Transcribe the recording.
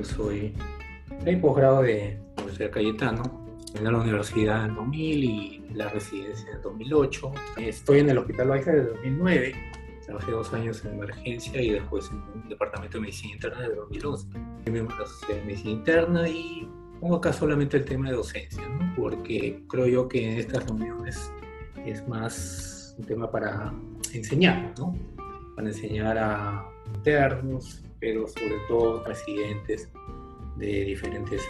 Yo soy el posgrado de Universidad Cayetano, en la universidad en 2000 y la residencia en 2008. Estoy en el Hospital Baixa desde 2009. Trabajé dos años en emergencia y después en el Departamento de Medicina Interna desde 2011. Soy miembro de la Sociedad de Medicina Interna y pongo acá solamente el tema de docencia, ¿no? porque creo yo que en estas reuniones es más un tema para enseñar, ¿no? Para enseñar a internos, pero sobre todo residentes de diferentes